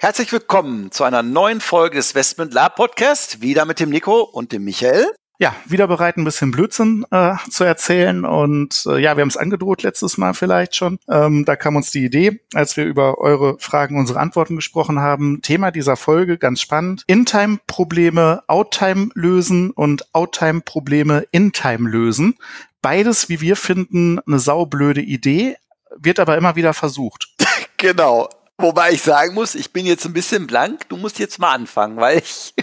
Herzlich willkommen zu einer neuen Folge des Westment Lab Podcast. Wieder mit dem Nico und dem Michael. Ja, wieder bereit, ein bisschen Blödsinn äh, zu erzählen. Und äh, ja, wir haben es angedroht letztes Mal vielleicht schon. Ähm, da kam uns die Idee, als wir über eure Fragen, unsere Antworten gesprochen haben. Thema dieser Folge, ganz spannend. In-Time-Probleme Out-Time lösen und Out-Time-Probleme In-Time lösen. Beides, wie wir finden, eine saublöde Idee, wird aber immer wieder versucht. Genau. Wobei ich sagen muss, ich bin jetzt ein bisschen blank. Du musst jetzt mal anfangen, weil ich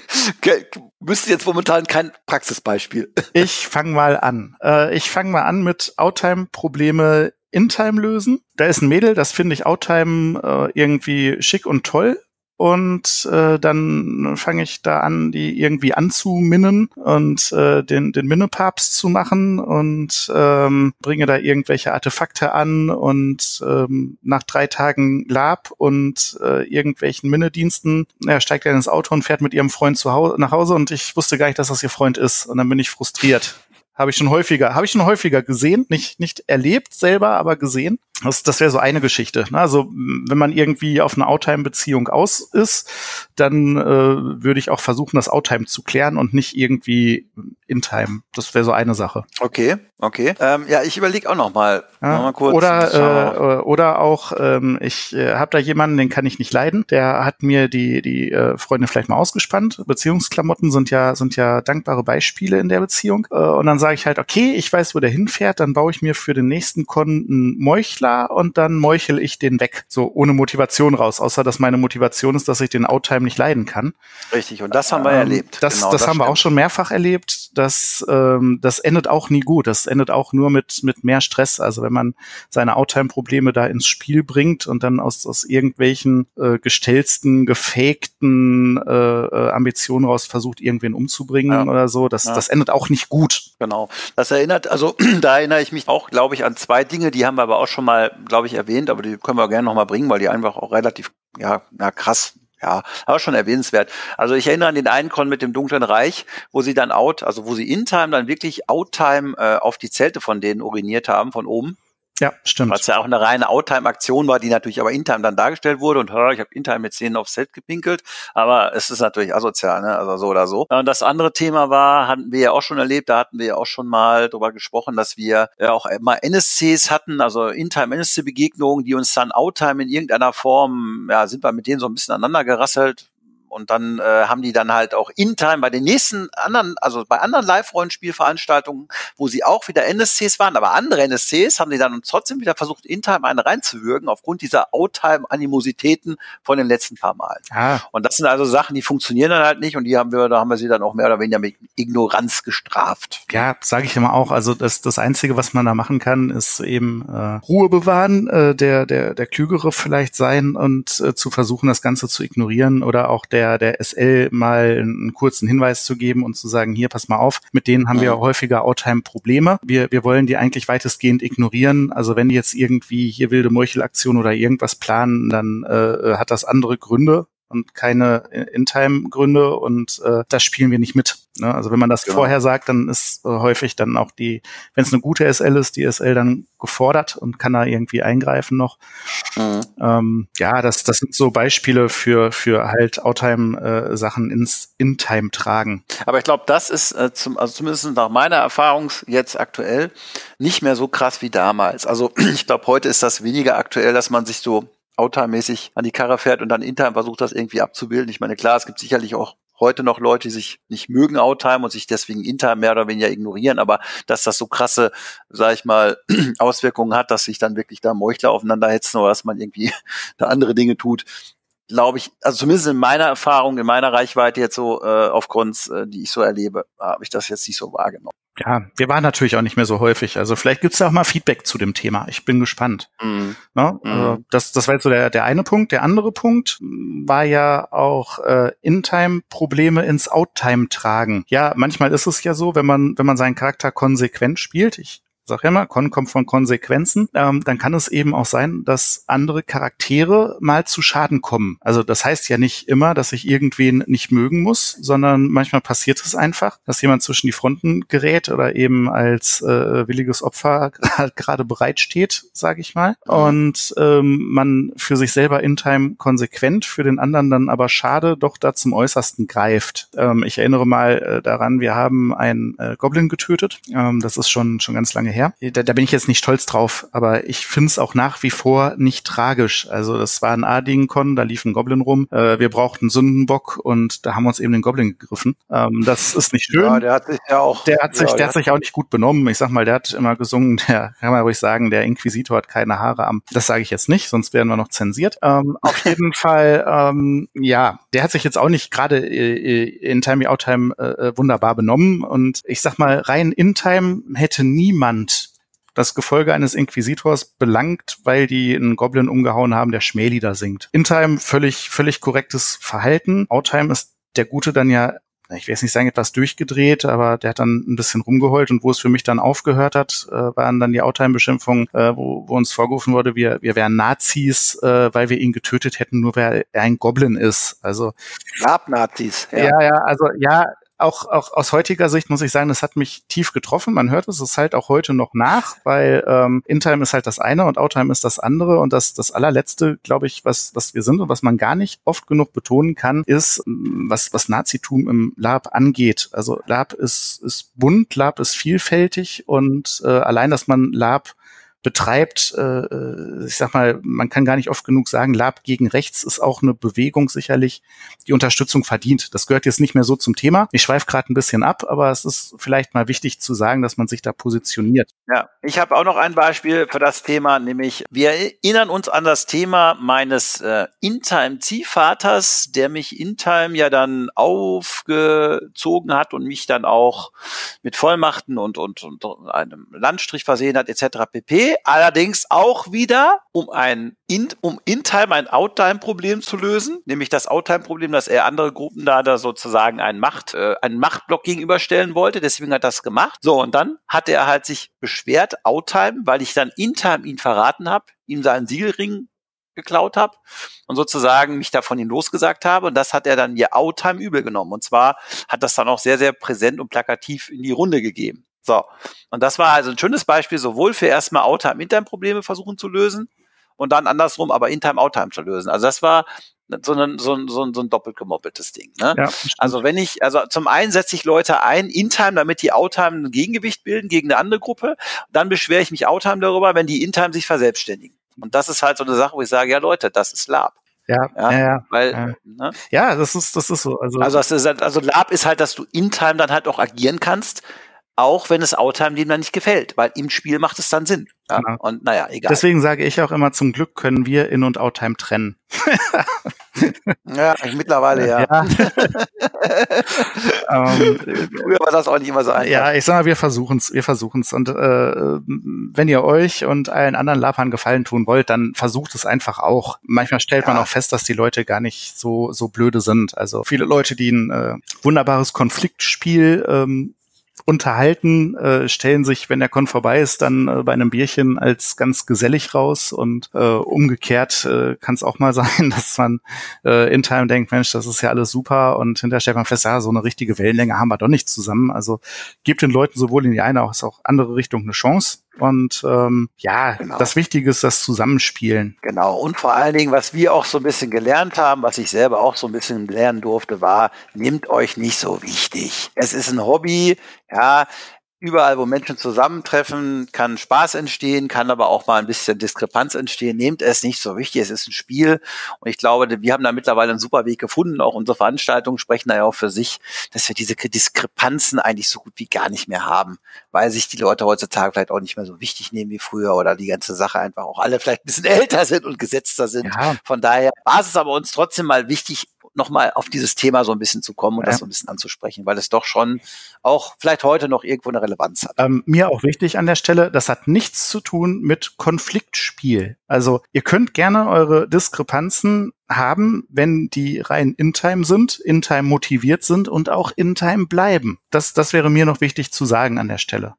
wüsste jetzt momentan kein Praxisbeispiel. Ich fange mal an. Äh, ich fange mal an mit Outtime-Probleme in-Time lösen. Da ist ein Mädel, das finde ich Outtime äh, irgendwie schick und toll und äh, dann fange ich da an, die irgendwie anzuminnen und äh, den, den Minnepapst zu machen und ähm, bringe da irgendwelche Artefakte an und ähm, nach drei Tagen Lab und äh, irgendwelchen Minnediensten, er steigt er ins Auto und fährt mit ihrem Freund zu Hause, nach Hause und ich wusste gar nicht, dass das ihr Freund ist und dann bin ich frustriert. Habe ich schon häufiger, habe ich schon häufiger gesehen, nicht nicht erlebt selber, aber gesehen. Das, das wäre so eine Geschichte. Ne? Also wenn man irgendwie auf eine Outtime-Beziehung aus ist, dann äh, würde ich auch versuchen, das Outtime zu klären und nicht irgendwie In-Time. Das wäre so eine Sache. Okay, okay. Ähm, ja, ich überlege auch noch mal, ja, noch mal kurz. Oder, äh, oder auch, ähm, ich äh, habe da jemanden, den kann ich nicht leiden. Der hat mir die die äh, Freunde vielleicht mal ausgespannt. Beziehungsklamotten sind ja sind ja dankbare Beispiele in der Beziehung. Äh, und dann sage ich halt, okay, ich weiß, wo der hinfährt. Dann baue ich mir für den nächsten Kunden Meuchler klar und dann meuchel ich den weg. So ohne Motivation raus, außer dass meine Motivation ist, dass ich den Outtime nicht leiden kann. Richtig, und das haben wir ähm, erlebt. Das, genau, das, das haben stimmt. wir auch schon mehrfach erlebt. Das, ähm, das endet auch nie gut. Das endet auch nur mit, mit mehr Stress. Also wenn man seine Outtime-Probleme da ins Spiel bringt und dann aus, aus irgendwelchen äh, gestellsten, gefakten äh, äh Ambitionen raus versucht, irgendwen umzubringen ja. oder so, das, ja. das endet auch nicht gut. Genau. Das erinnert, also da erinnere ich mich auch, glaube ich, an zwei Dinge, die haben wir aber auch schon mal glaube ich, erwähnt, aber die können wir gerne nochmal bringen, weil die einfach auch relativ, ja, na krass, ja, aber schon erwähnenswert. Also ich erinnere an den einen Con mit dem Dunklen Reich, wo sie dann out, also wo sie in Time dann wirklich Outtime äh, auf die Zelte von denen uriniert haben, von oben. Ja, stimmt. Was ja auch eine reine Outtime-Aktion war, die natürlich aber in-time dann dargestellt wurde und hör, ich habe in-time mit Szenen aufs Set gepinkelt, aber es ist natürlich asozial, ne? also so oder so. Und das andere Thema war, hatten wir ja auch schon erlebt, da hatten wir ja auch schon mal drüber gesprochen, dass wir ja auch immer NSCs hatten, also in-time NSC-Begegnungen, die uns dann Outtime in irgendeiner Form, ja, sind wir mit denen so ein bisschen aneinander gerasselt, und dann äh, haben die dann halt auch in Time bei den nächsten anderen, also bei anderen Live-Rollenspielveranstaltungen, wo sie auch wieder NSCs waren, aber andere NSCs haben die dann trotzdem wieder versucht, in Time eine reinzuwürgen, aufgrund dieser Out-Time-Animositäten von den letzten paar Malen. Ah. Und das sind also Sachen, die funktionieren dann halt nicht und die haben wir, da haben wir sie dann auch mehr oder weniger mit Ignoranz gestraft. Ja, sage ich immer auch. Also das, das Einzige, was man da machen kann, ist eben äh, Ruhe bewahren, äh, der, der, der Klügere vielleicht sein und äh, zu versuchen, das Ganze zu ignorieren oder auch der der, der SL mal einen kurzen Hinweis zu geben und zu sagen, hier, pass mal auf, mit denen haben wir mhm. häufiger Outtime-Probleme. Wir, wir wollen die eigentlich weitestgehend ignorieren. Also wenn die jetzt irgendwie hier wilde Meuchelaktion oder irgendwas planen, dann äh, hat das andere Gründe und keine In-Time-Gründe und äh, das spielen wir nicht mit. Ne? Also wenn man das genau. vorher sagt, dann ist äh, häufig dann auch die, wenn es eine gute SL ist, die SL dann gefordert und kann da irgendwie eingreifen noch. Mhm. Ähm, ja, das, das sind so Beispiele für, für halt Outtime-Sachen äh, ins In-Time tragen. Aber ich glaube, das ist äh, zum, also zumindest nach meiner Erfahrung jetzt aktuell nicht mehr so krass wie damals. Also ich glaube, heute ist das weniger aktuell, dass man sich so Outtime-mäßig an die Karre fährt und dann Intime versucht, das irgendwie abzubilden. Ich meine, klar, es gibt sicherlich auch heute noch Leute, die sich nicht mögen Outtime und sich deswegen Intime mehr oder weniger ignorieren, aber dass das so krasse, sag ich mal, Auswirkungen hat, dass sich dann wirklich da Meuchler aufeinander hetzen oder dass man irgendwie da andere Dinge tut, glaube ich, also zumindest in meiner Erfahrung, in meiner Reichweite jetzt so äh, aufgrund, äh, die ich so erlebe, habe ich das jetzt nicht so wahrgenommen. Ja, wir waren natürlich auch nicht mehr so häufig. Also vielleicht gibt's da auch mal Feedback zu dem Thema. Ich bin gespannt. Mhm. Ne? Mhm. Also das, das war jetzt so der, der eine Punkt. Der andere Punkt war ja auch äh, In-Time-Probleme ins Out-Time tragen. Ja, manchmal ist es ja so, wenn man, wenn man seinen Charakter konsequent spielt. Ich sag ja immer, Con kommt von Konsequenzen, ähm, dann kann es eben auch sein, dass andere Charaktere mal zu Schaden kommen. Also das heißt ja nicht immer, dass ich irgendwen nicht mögen muss, sondern manchmal passiert es einfach, dass jemand zwischen die Fronten gerät oder eben als äh, williges Opfer gerade bereitsteht, sage ich mal. Und ähm, man für sich selber in Time konsequent, für den anderen dann aber schade doch da zum Äußersten greift. Ähm, ich erinnere mal äh, daran, wir haben einen äh, Goblin getötet. Ähm, das ist schon schon ganz lange her. Da, da bin ich jetzt nicht stolz drauf, aber ich finde es auch nach wie vor nicht tragisch. Also das war ein A-Ding-Con, da lief ein Goblin rum. Äh, wir brauchten Sündenbock und da haben wir uns eben den Goblin gegriffen. Ähm, das ist nicht schön. Ja, der hat sich ja auch. Der hat sich, ja, der hat sich auch nicht gut benommen. Ich sag mal, der hat immer gesungen, der kann man ruhig sagen, der Inquisitor hat keine Haare am. Das sage ich jetzt nicht, sonst werden wir noch zensiert. Ähm, auf jeden Fall, ähm, ja, der hat sich jetzt auch nicht gerade äh, in Time Out Time äh, wunderbar benommen. Und ich sag mal, rein in Time hätte niemand das Gefolge eines Inquisitors belangt, weil die einen Goblin umgehauen haben, der Schmählieder singt. In-Time völlig, völlig korrektes Verhalten. Out-Time ist der Gute dann ja ich will jetzt nicht sagen, etwas durchgedreht, aber der hat dann ein bisschen rumgeheult und wo es für mich dann aufgehört hat, äh, waren dann die Outtime-Beschimpfungen, äh, wo, wo uns vorgerufen wurde, wir, wir wären Nazis, äh, weil wir ihn getötet hätten, nur weil er ein Goblin ist. Also Lab-Nazis. Ja. ja, ja, also ja, auch, auch aus heutiger Sicht muss ich sagen, das hat mich tief getroffen. Man hört es, es halt auch heute noch nach, weil ähm, Intime ist halt das eine und Outtime ist das andere. Und das, das allerletzte, glaube ich, was, was wir sind und was man gar nicht oft genug betonen kann, ist, was, was Nazitum im Lab angeht. Also Lab ist, ist bunt, Lab ist vielfältig und äh, allein, dass man Lab betreibt, äh, äh, ich sag mal, man kann gar nicht oft genug sagen, Lab gegen rechts ist auch eine Bewegung sicherlich, die Unterstützung verdient. Das gehört jetzt nicht mehr so zum Thema. Ich schweife gerade ein bisschen ab, aber es ist vielleicht mal wichtig zu sagen, dass man sich da positioniert. Ja, ich habe auch noch ein Beispiel für das Thema, nämlich wir erinnern uns an das Thema meines äh, In-Time-Ziehvaters, der mich in-time ja dann aufgezogen hat und mich dann auch mit Vollmachten und, und, und einem Landstrich versehen hat, etc. pp allerdings auch wieder, um ein in, um In-Time ein Out-Time-Problem zu lösen, nämlich das Out-Time-Problem, dass er andere Gruppen da, da sozusagen einen Macht, äh, einen Machtblock gegenüberstellen wollte, deswegen hat er das gemacht. So, und dann hat er halt sich beschwert, Out-Time, weil ich dann In-Time ihn verraten habe, ihm seinen Siegelring geklaut habe und sozusagen mich da von ihm losgesagt habe. Und das hat er dann ihr Outtime übel genommen. Und zwar hat das dann auch sehr, sehr präsent und plakativ in die Runde gegeben. So. Und das war also ein schönes Beispiel, sowohl für erstmal Outtime, Intime-Probleme versuchen zu lösen und dann andersrum aber Intime, Outtime zu lösen. Also das war so ein, so ein, so ein, so ein doppelt gemoppeltes Ding. Ne? Ja, also wenn ich, also zum einen setze ich Leute ein, Intime, damit die Outtime ein Gegengewicht bilden gegen eine andere Gruppe. Dann beschwere ich mich Outtime darüber, wenn die Intime sich verselbstständigen. Und das ist halt so eine Sache, wo ich sage, ja Leute, das ist Lab. Ja, ja, ja, weil, ja. Ne? ja, das ist, das ist so. Also, also, das ist, also Lab ist halt, dass du in Time dann halt auch agieren kannst, auch wenn es Outtime dem dann nicht gefällt, weil im Spiel macht es dann Sinn. Ja? Genau. Und naja, egal. Deswegen sage ich auch immer, zum Glück können wir In- und Outtime trennen. ja, mittlerweile ja. ja. ähm, Früher war das auch nicht immer so einfach. Ja, ich sag mal, wir versuchen's, wir versuchen's. Und äh, wenn ihr euch und allen anderen Lapern Gefallen tun wollt, dann versucht es einfach auch. Manchmal stellt ja. man auch fest, dass die Leute gar nicht so so blöde sind. Also viele Leute, die ein äh, wunderbares Konfliktspiel ähm, unterhalten, äh, stellen sich, wenn der Con vorbei ist, dann äh, bei einem Bierchen als ganz gesellig raus und äh, umgekehrt äh, kann es auch mal sein, dass man äh, in Time denkt, Mensch, das ist ja alles super und hinterher stellt man fest, ja, so eine richtige Wellenlänge haben wir doch nicht zusammen. Also gibt den Leuten sowohl in die eine als auch andere Richtung eine Chance. Und ähm, ja, genau. das Wichtige ist das Zusammenspielen. Genau. Und vor allen Dingen, was wir auch so ein bisschen gelernt haben, was ich selber auch so ein bisschen lernen durfte, war, nehmt euch nicht so wichtig. Es ist ein Hobby, ja, überall, wo Menschen zusammentreffen, kann Spaß entstehen, kann aber auch mal ein bisschen Diskrepanz entstehen. Nehmt es nicht so wichtig, es ist ein Spiel. Und ich glaube, wir haben da mittlerweile einen super Weg gefunden. Auch unsere Veranstaltungen sprechen da ja auch für sich, dass wir diese Diskrepanzen eigentlich so gut wie gar nicht mehr haben, weil sich die Leute heutzutage vielleicht auch nicht mehr so wichtig nehmen wie früher oder die ganze Sache einfach auch alle vielleicht ein bisschen älter sind und gesetzter sind. Ja. Von daher war es aber uns trotzdem mal wichtig, nochmal auf dieses Thema so ein bisschen zu kommen und ja. das so ein bisschen anzusprechen, weil es doch schon auch vielleicht heute noch irgendwo eine Relevanz hat. Ähm, mir auch wichtig an der Stelle, das hat nichts zu tun mit Konfliktspiel. Also ihr könnt gerne eure Diskrepanzen haben, wenn die rein in-time sind, in-time motiviert sind und auch in-time bleiben. Das, das wäre mir noch wichtig zu sagen an der Stelle.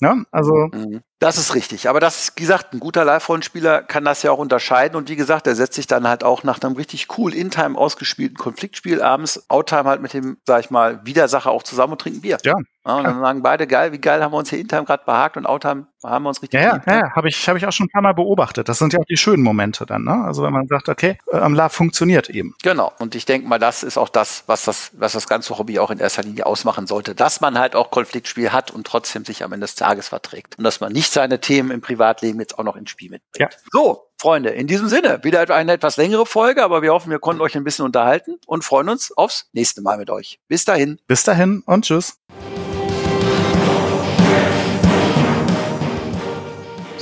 Ne? Also mhm. Das ist richtig. Aber das, wie gesagt, ein guter Live-Rollenspieler kann das ja auch unterscheiden. Und wie gesagt, er setzt sich dann halt auch nach einem richtig cool in-time ausgespielten Konfliktspiel abends, out-time halt mit dem, sag ich mal, Widersacher auch zusammen und trinken Bier. Ja. ja und dann sagen beide, geil, wie geil haben wir uns hier in-time gerade behagt und out-time haben wir uns richtig Ja, ja, ja habe ich, hab ich auch schon ein paar Mal beobachtet. Das sind ja auch die schönen Momente dann. Ne? Also wenn man sagt, okay, äh, am Lab funktioniert eben. Genau. Und ich denke mal, das ist auch das, was das, was das ganze Hobby auch in erster Linie ausmachen sollte, dass man halt auch Konfliktspiel hat und trotzdem sich am Ende des Tages verträgt. Und dass man nicht seine Themen im Privatleben jetzt auch noch ins Spiel mitbringt. Ja. So, Freunde, in diesem Sinne, wieder eine etwas längere Folge, aber wir hoffen, wir konnten euch ein bisschen unterhalten und freuen uns aufs nächste Mal mit euch. Bis dahin. Bis dahin und tschüss.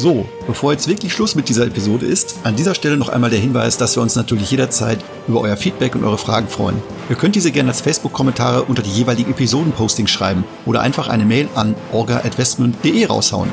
So, bevor jetzt wirklich Schluss mit dieser Episode ist, an dieser Stelle noch einmal der Hinweis, dass wir uns natürlich jederzeit über euer Feedback und eure Fragen freuen. Ihr könnt diese gerne als Facebook-Kommentare unter die jeweiligen Episoden-Postings schreiben oder einfach eine Mail an orga.westmund.de raushauen.